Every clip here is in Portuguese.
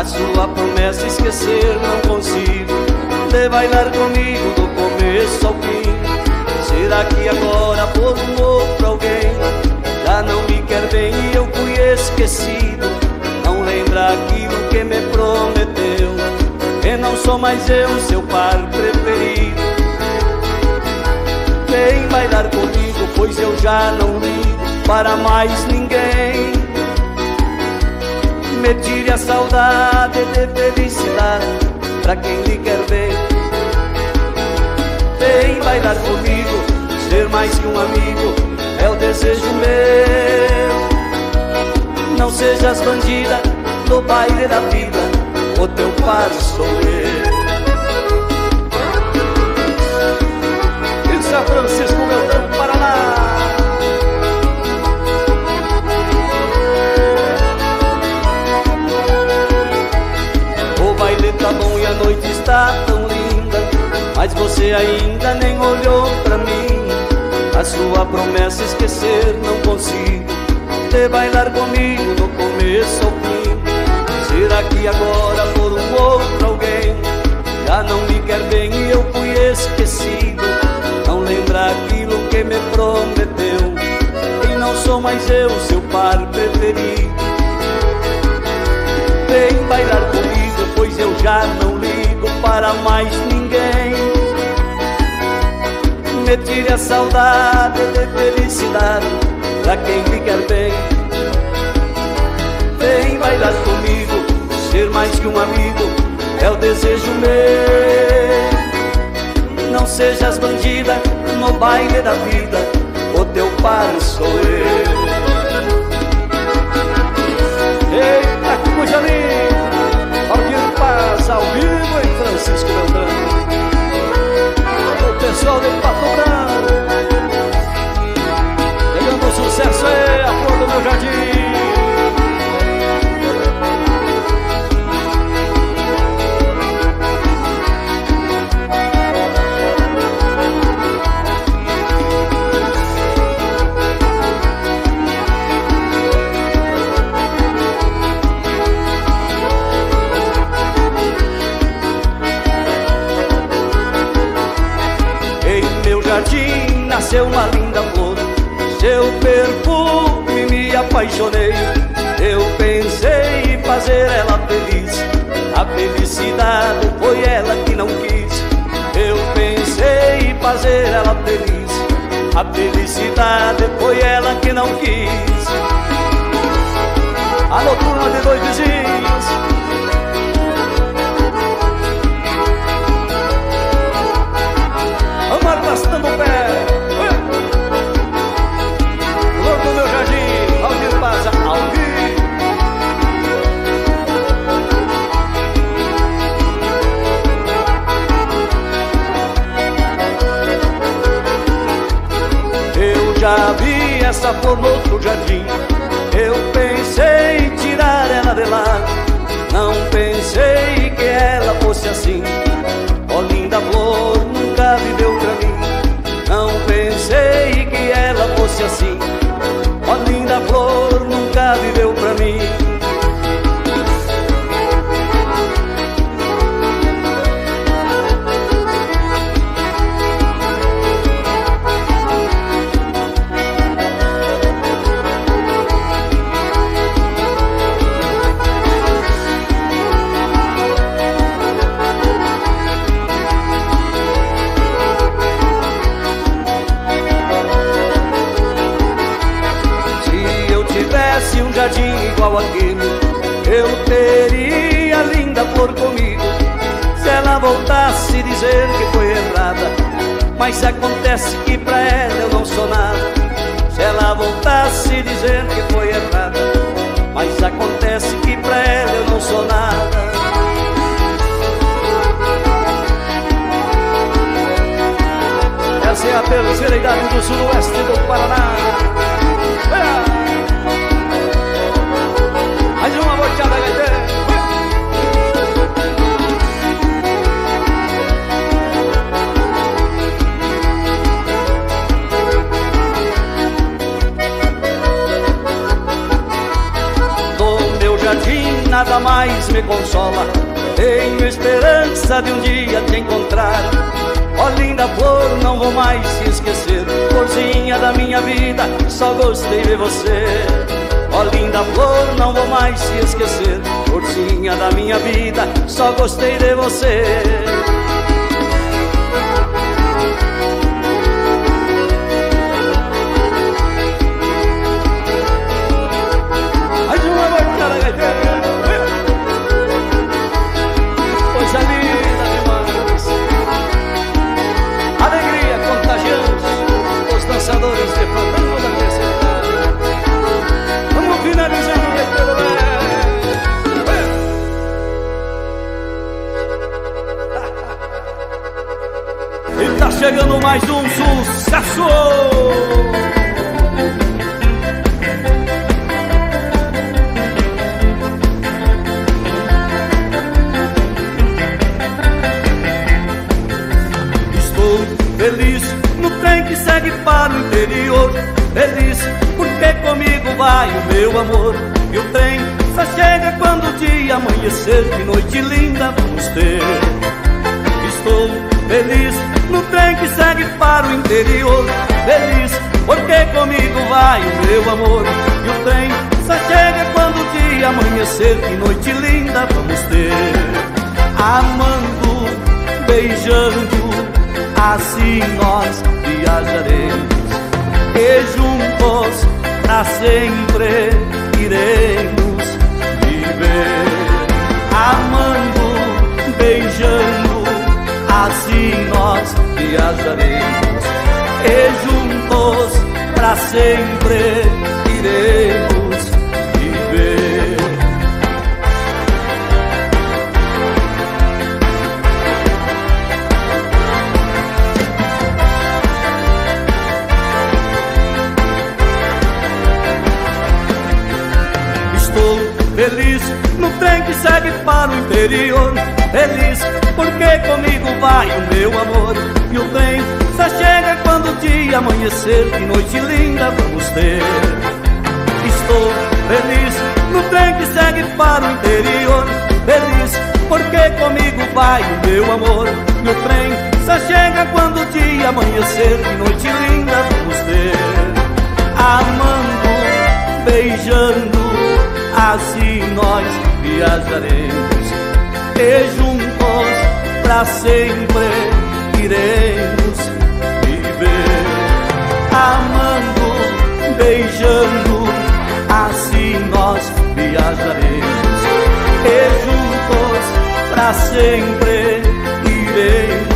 A sua promessa esquecer não consigo. De bailar comigo do começo ao fim. Será que agora por um outro alguém Já não me quer bem e eu fui esquecido? Não lembra aquilo que me prometeu? E não sou mais eu seu par preferido. Vem bailar comigo? Pois eu já não ligo para mais ninguém Me tire a saudade de felicidade Pra quem lhe quer ver Vem bailar comigo Ser mais que um amigo É o desejo meu. Não sejas bandida No baile da vida O teu par sou eu a noite está tão linda Mas você ainda nem olhou pra mim. A sua promessa esquecer não consigo De bailar comigo no começo ao fim. Será que agora por um outro alguém Já não me quer bem e eu fui esquecido? Não lembra aquilo que me prometeu E não sou mais eu seu par preferido. Vem bailar comigo, pois eu já não ligo para mais ninguém. Me tire a saudade de felicidade pra quem me quer bem. Vem bailar comigo, ser mais que um amigo, é o desejo meu. Não sejas bandida no baile da vida, o teu par sou eu. Eita, coisa linda! Francisco Beltrão. O pessoal de Pato A felicidade foi ela que não quis Alô, turma de dois vizinhos. Já vi essa flor no outro jardim. Eu pensei em tirar ela de lá. Não pensei que ela fosse assim nada mais me consola. Tenho esperança de um dia te encontrar. Ó oh, linda flor, não vou mais te esquecer. Florzinha da minha vida, só gostei de você. Ó oh, linda flor, não vou mais te esquecer. Florzinha da minha vida, só gostei de você. Chegando mais um sucesso! Estou feliz no trem que segue para o interior. Feliz porque comigo vai o meu amor. E o trem só chega quando o dia amanhecer. Que noite linda vamos ter. Estou feliz no trem que segue para o interior. Feliz, porque comigo vai o meu amor. E o trem só chega quando o dia amanhecer. Que noite linda vamos ter. Amando, beijando, assim nós viajaremos. E juntos pra sempre iremos viver. Amando, assim nós viajaremos e juntos para sempre iremos viver. Estou feliz no trem que segue para o interior. Feliz porque comigo vai o meu amor. E o trem só chega quando o dia amanhecer Que noite linda vamos ter. Estou feliz no trem que segue para o interior. Feliz porque comigo vai o meu amor. E o trem só chega quando o dia amanhecer Que noite linda vamos ter. Amando, beijando Assim nós viajaremos. E juntos pra sempre iremos viver amando, beijando, assim nós viajaremos e juntos para sempre iremos.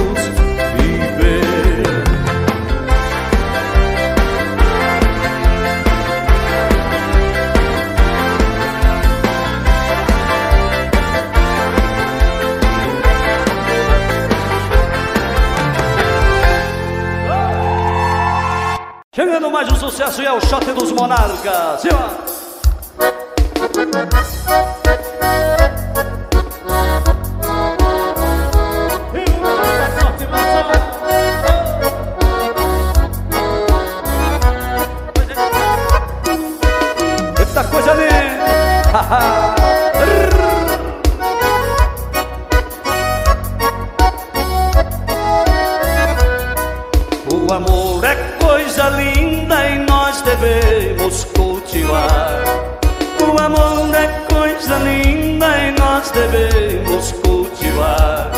Mais um sucesso e é o shot dos monarcas. Cima! Devemos cultivar.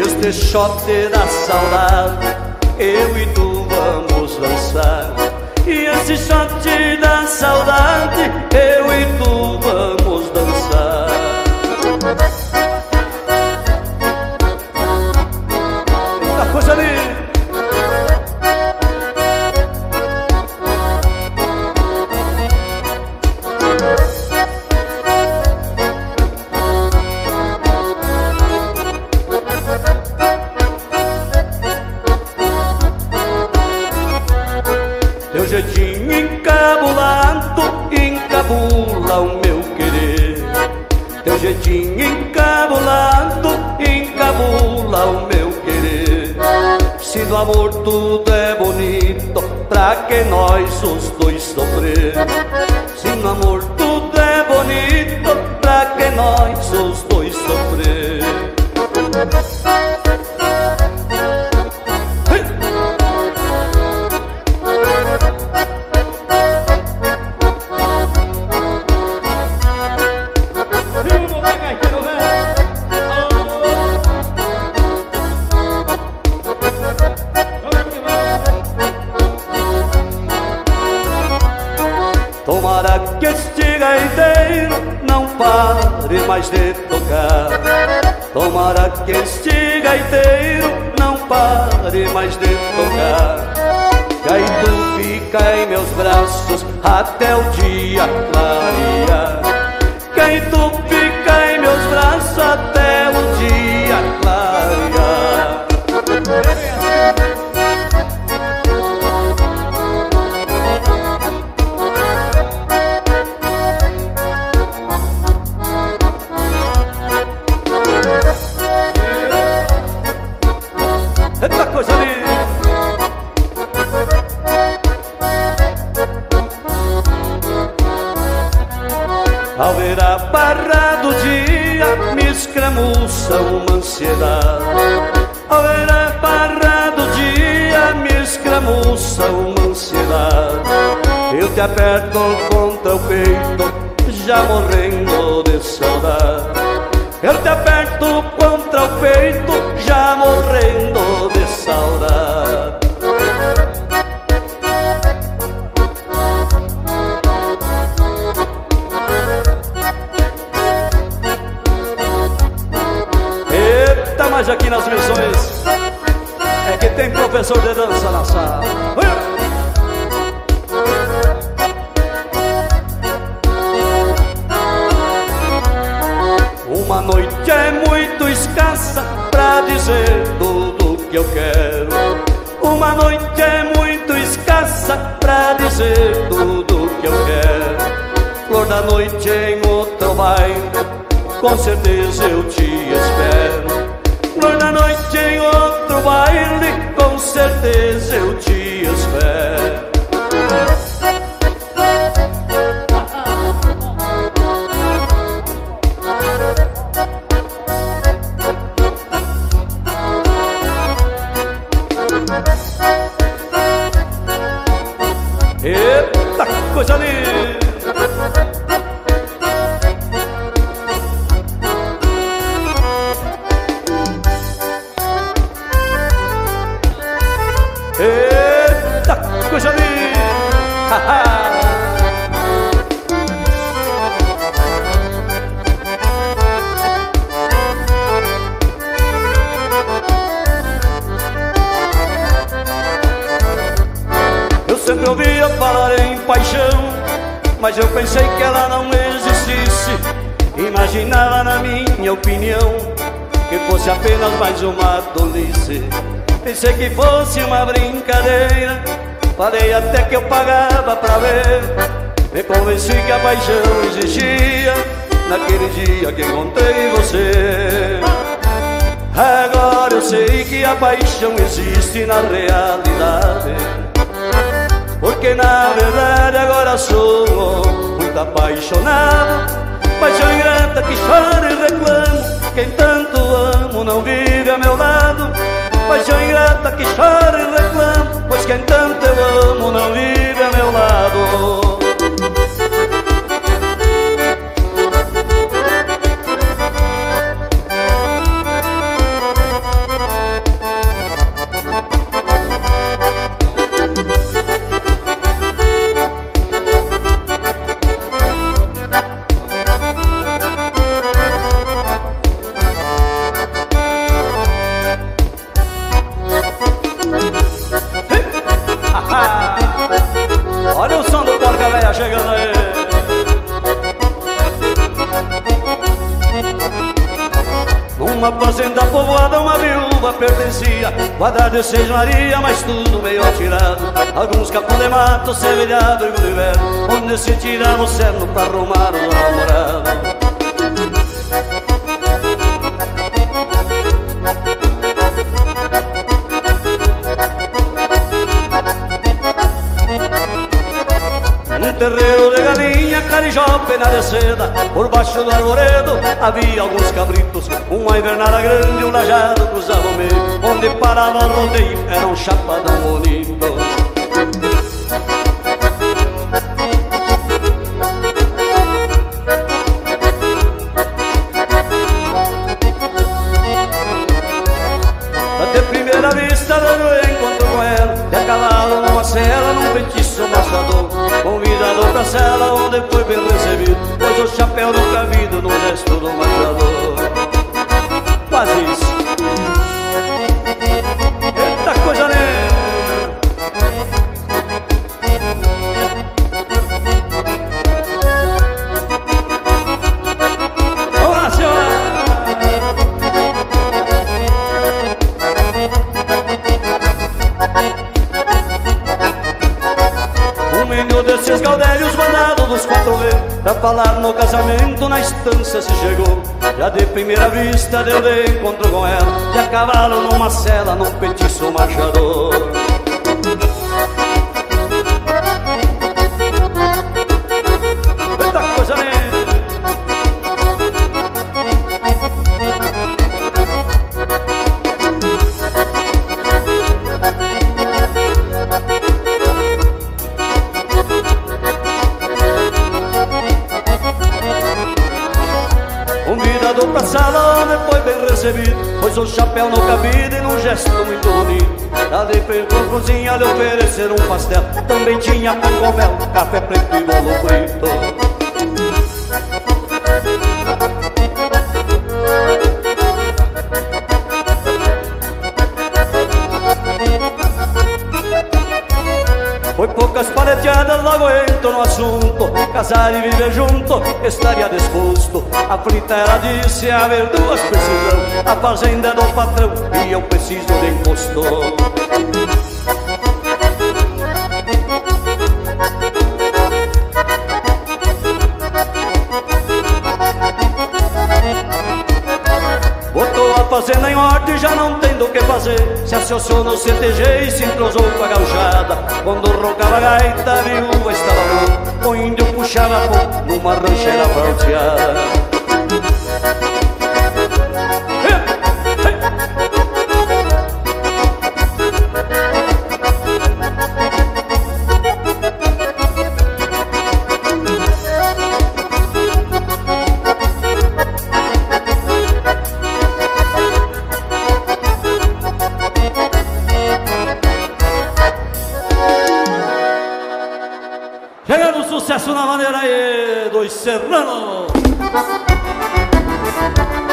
Este shot da saudade, eu e tu vamos dançar. E esse shot da saudade, eu e tu vamos dançar. coisa linda. Eu te aperto contra o peito já morrendo de saudade Eu te aperto contra o peito já morrendo de saudade Mas aqui nas missões é que tem professor de dança na sala. Dizer tudo que eu quero. Uma noite é muito escassa pra dizer tudo que eu quero. Flor da noite em outro baile, com certeza eu te espero. Flor da noite em outro baile, com certeza eu te espero. Fosse uma brincadeira. Falei até que eu pagava pra ver. Me convenci que a paixão existia Naquele dia que encontrei você. Agora eu sei que a paixão existe na realidade. Porque na verdade agora sou muito apaixonado primeira vista eu encontro com ela De a cavalo numa cela, num feitiço mostrador Convidado pra cela onde foi bem recebido Pois o chapéu no cabido no resto do mostrador Quase isso Eita coisa linda falar no casamento na estância se chegou. Já de primeira vista deu de encontro com ela De a cavalo numa cela, num petiço marchador O chapéu no cabide e num gesto muito bonito. Ali pra cozinha lhe oferecer um pastel. Também tinha pão com mel, café preto e bolo frito. Foi poucas paleteadas, logo entro no assunto Casar e viver junto, estaria disposto A ela disse, haver duas precisão A fazenda do patrão e eu preciso de imposto. Fazenda em ordem, já não tem do que fazer. Se associou no CTG e se entrosou com a gauchada. Quando roncava a gaita, a viúva estava louca O índio puxava pouco numa rancheira valteada Serrano. Chora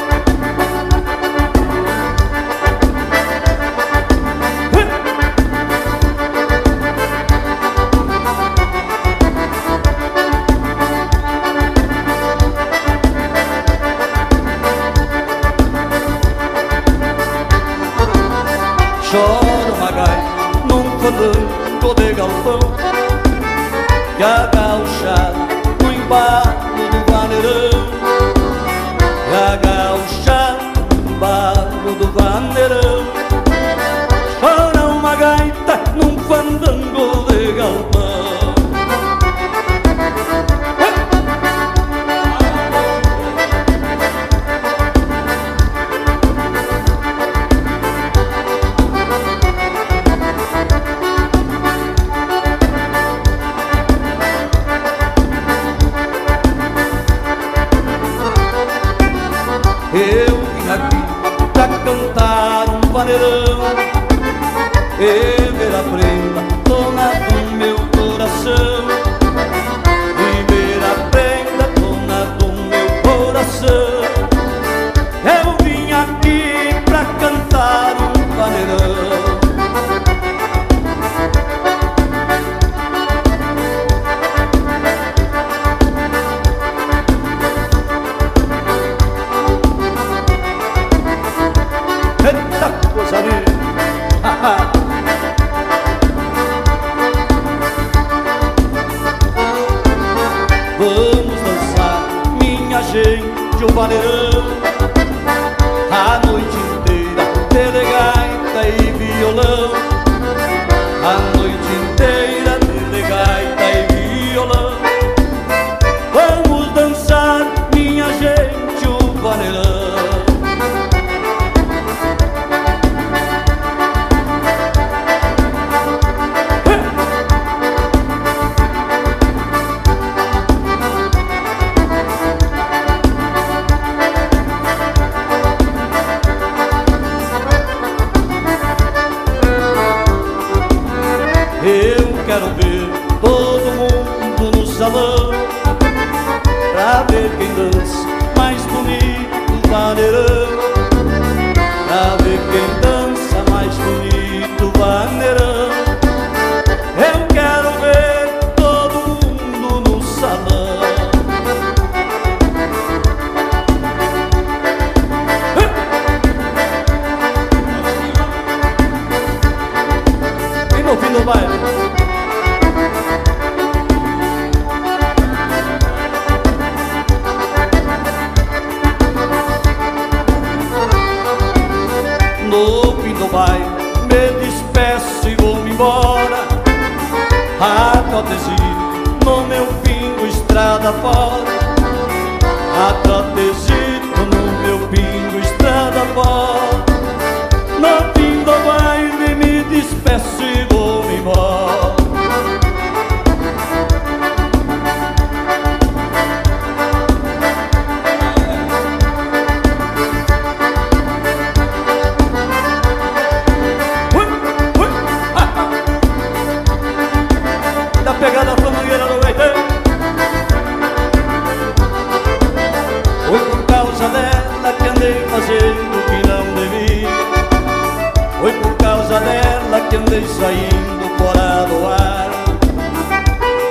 que andei saindo fora do ar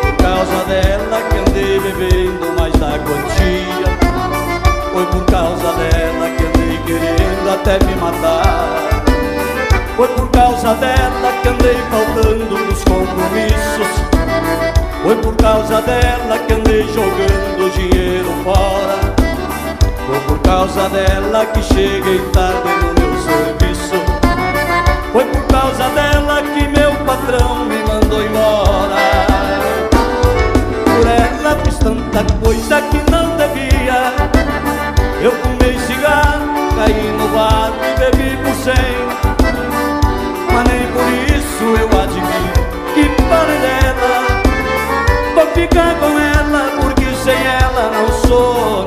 Por causa dela que andei bebendo mais da quantia Foi por causa dela que andei querendo até me matar. Foi por causa dela que andei faltando nos compromissos Foi por causa dela que andei jogando dinheiro fora Foi por causa dela que cheguei tarde no causa dela que meu patrão me mandou embora. Por ela fiz tanta coisa que não devia. Eu fumei cigarro, caí no bar e bebi por cem. Mas nem por isso eu admito que pare dela. Vou ficar com ela porque sem ela não sou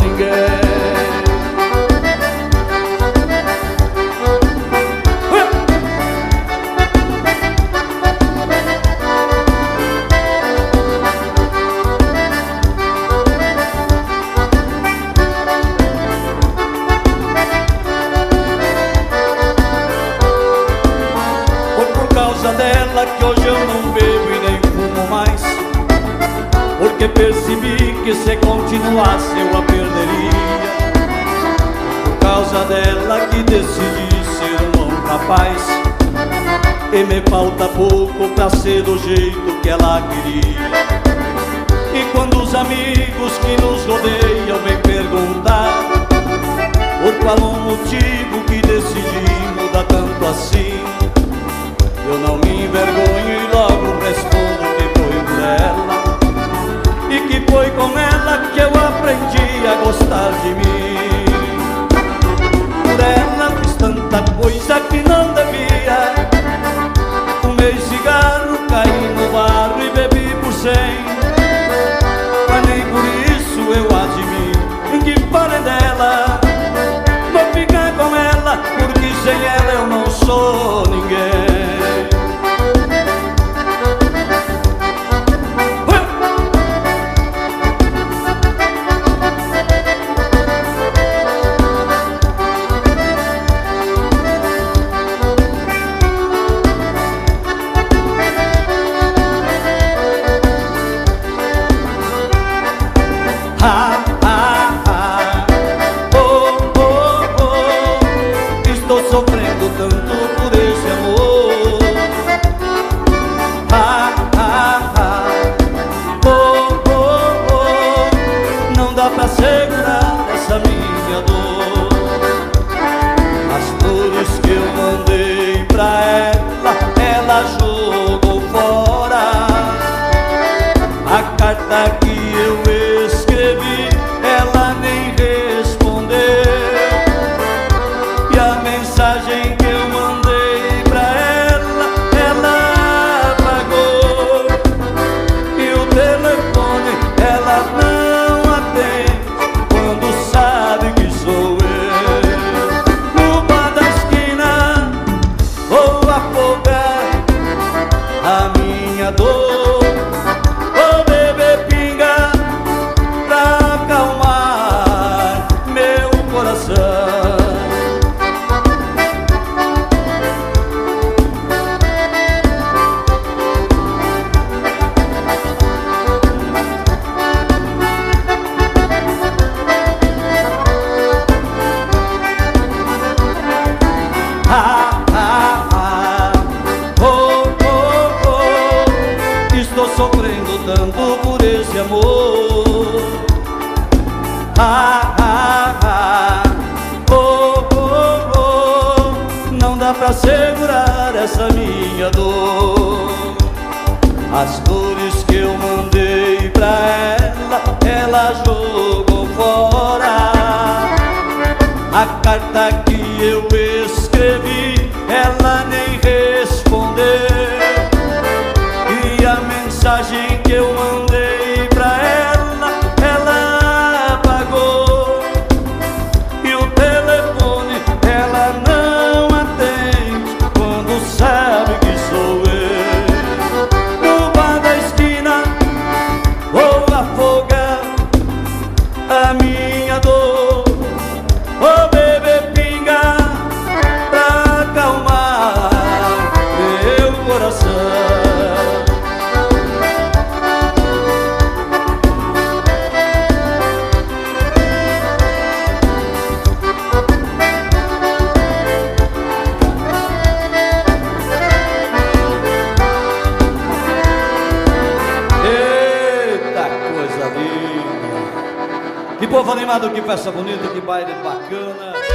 percebi que se continuasse eu a perderia. Por causa dela que decidi ser um bom rapaz. E me falta pouco pra ser do jeito que ela queria. E quando os amigos que nos rodeiam vêm perguntar Por qual o motivo que decidi mudar tanto assim? Eu não me envergonho e logo respondo que foi por ela E que foi com ela que eu aprendi a gostar de mim. Por ela fiz tanta coisa que não devia. Fumei cigarro, caí no bar e bebi por cem. Mas nem por isso eu admiro que falem dela. Vou ficar com ela porque sem ela eu não sou ninguém Que festa bonita, que baile bacana.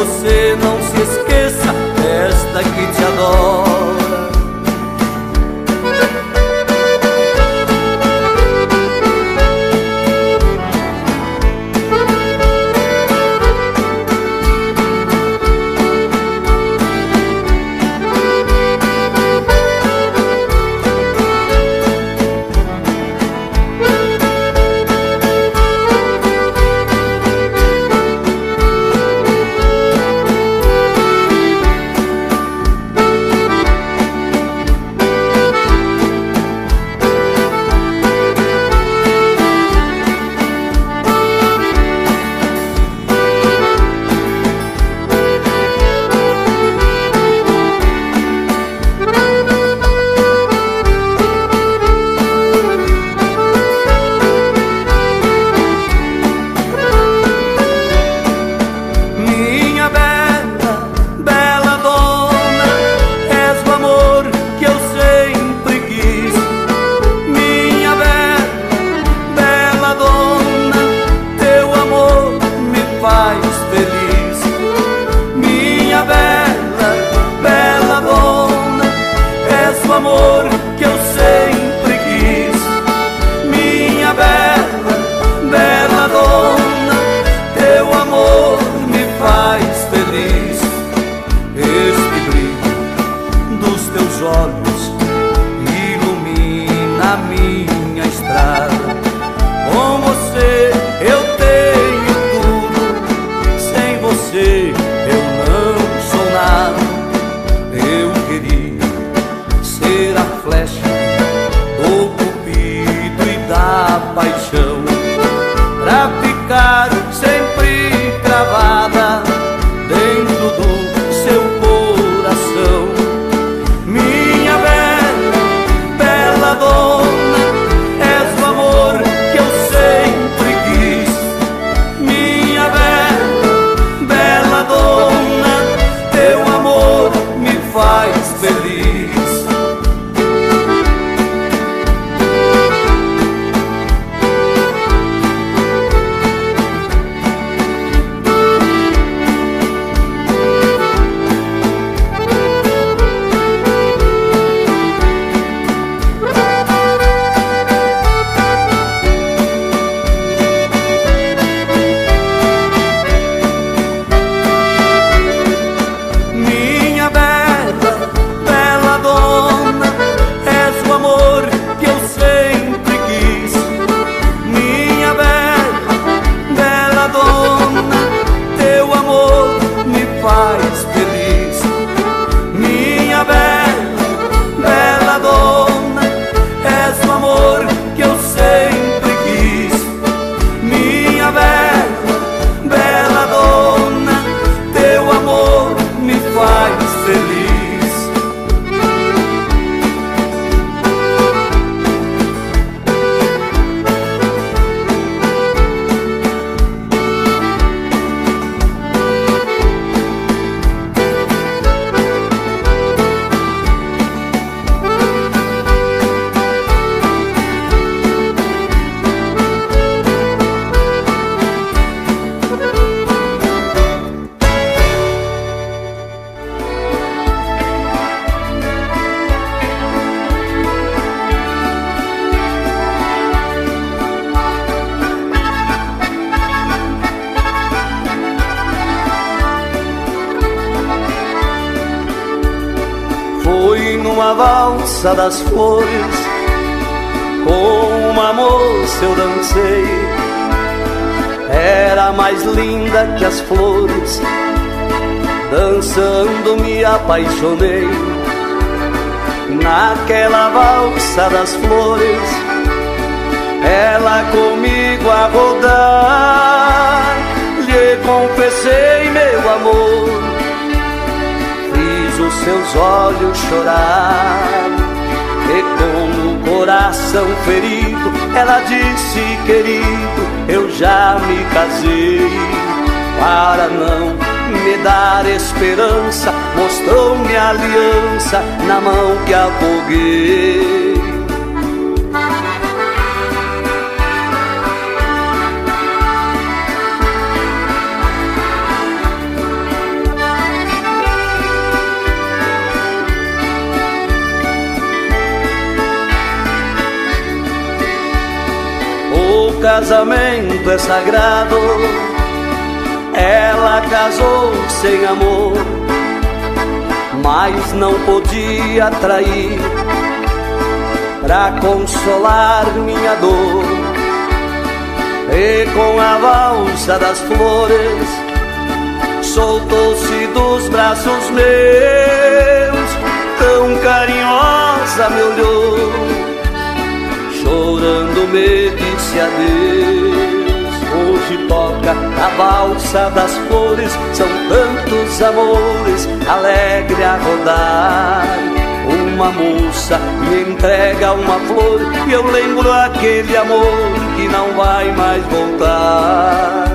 você não se esquece. Valsa das flores, com uma moça eu dancei. Era mais linda que as flores, dançando me apaixonei. Naquela valsa das flores, ela comigo a rodar, lhe confessei meu amor os seus olhos chorar. E com o coração ferido, ela disse: Querido, eu já me casei. Para não me dar esperança, mostrou-me a aliança na mão que afoguei. Casamento é sagrado. Ela casou sem amor, mas não podia trair pra consolar minha dor. E com a valsa das flores, soltou-se dos braços meus, tão carinhosa me olhou chorando me disse adeus. Hoje toca a valsa das flores, são tantos amores, alegre a rodar. Uma moça me entrega uma flor e eu lembro aquele amor que não vai mais voltar.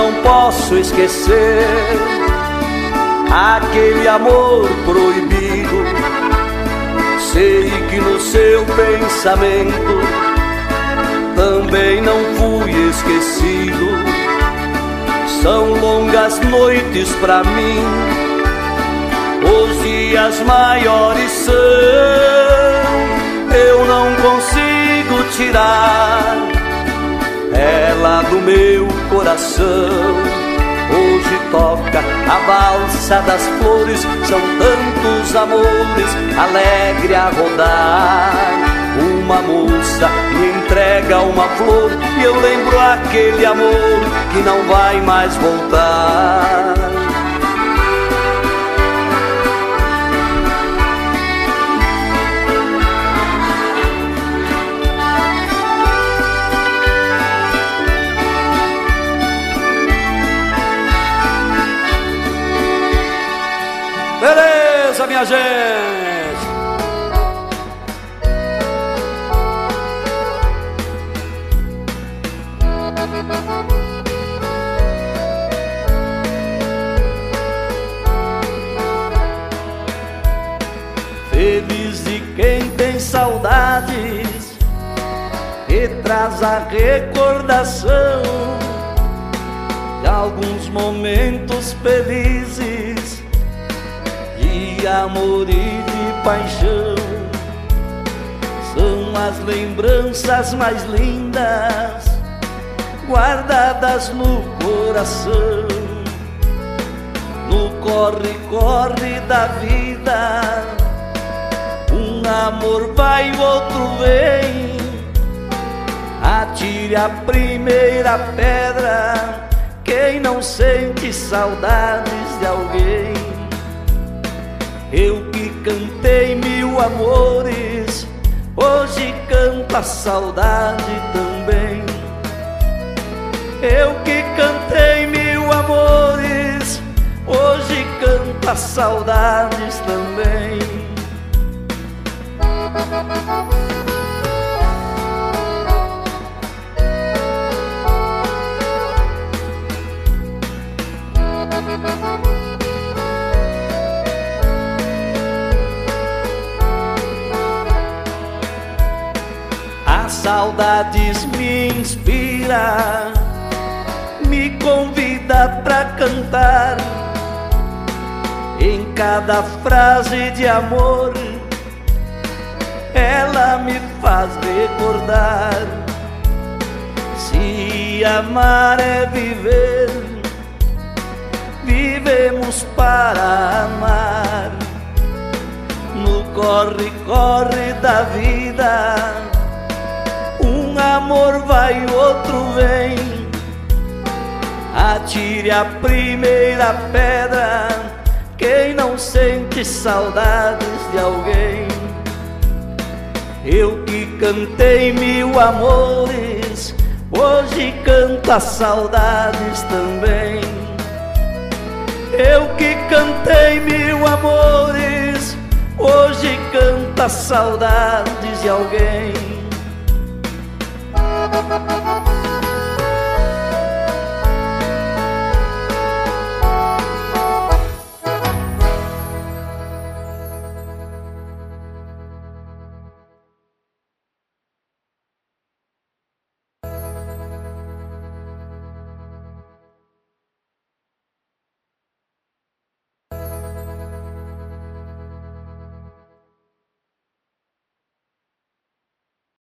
Não posso esquecer aquele amor proibido. Sei que no seu pensamento também não fui esquecido. São longas noites para mim, os dias maiores são. Eu não consigo tirar ela do meu coração. Hoje toca a valsa das flores, são tantos amores, alegre a rodar. Uma moça me entrega uma flor e eu lembro aquele amor que não vai mais voltar. Minha gente? Feliz de quem tem saudades e traz a recordação de alguns momentos felizes amor e de paixão são as lembranças mais lindas guardadas no coração. No corre-corre da vida, um amor vai, o outro vem. Atire a primeira pedra, quem não sente saudades de alguém. Eu que cantei mil amores, hoje canto a saudade também. Eu que cantei mil amores, hoje canto saudades também. Saudades me inspira me convida pra cantar. Em cada frase de amor, ela me faz recordar. Se amar é viver, vivemos para amar. No corre-corre da vida, amor vai, outro vem Atire a primeira pedra, quem não sente saudades de alguém. Eu que cantei mil amores, hoje canto as saudades também. Eu que cantei mil amores, hoje canto as saudades de alguém. Música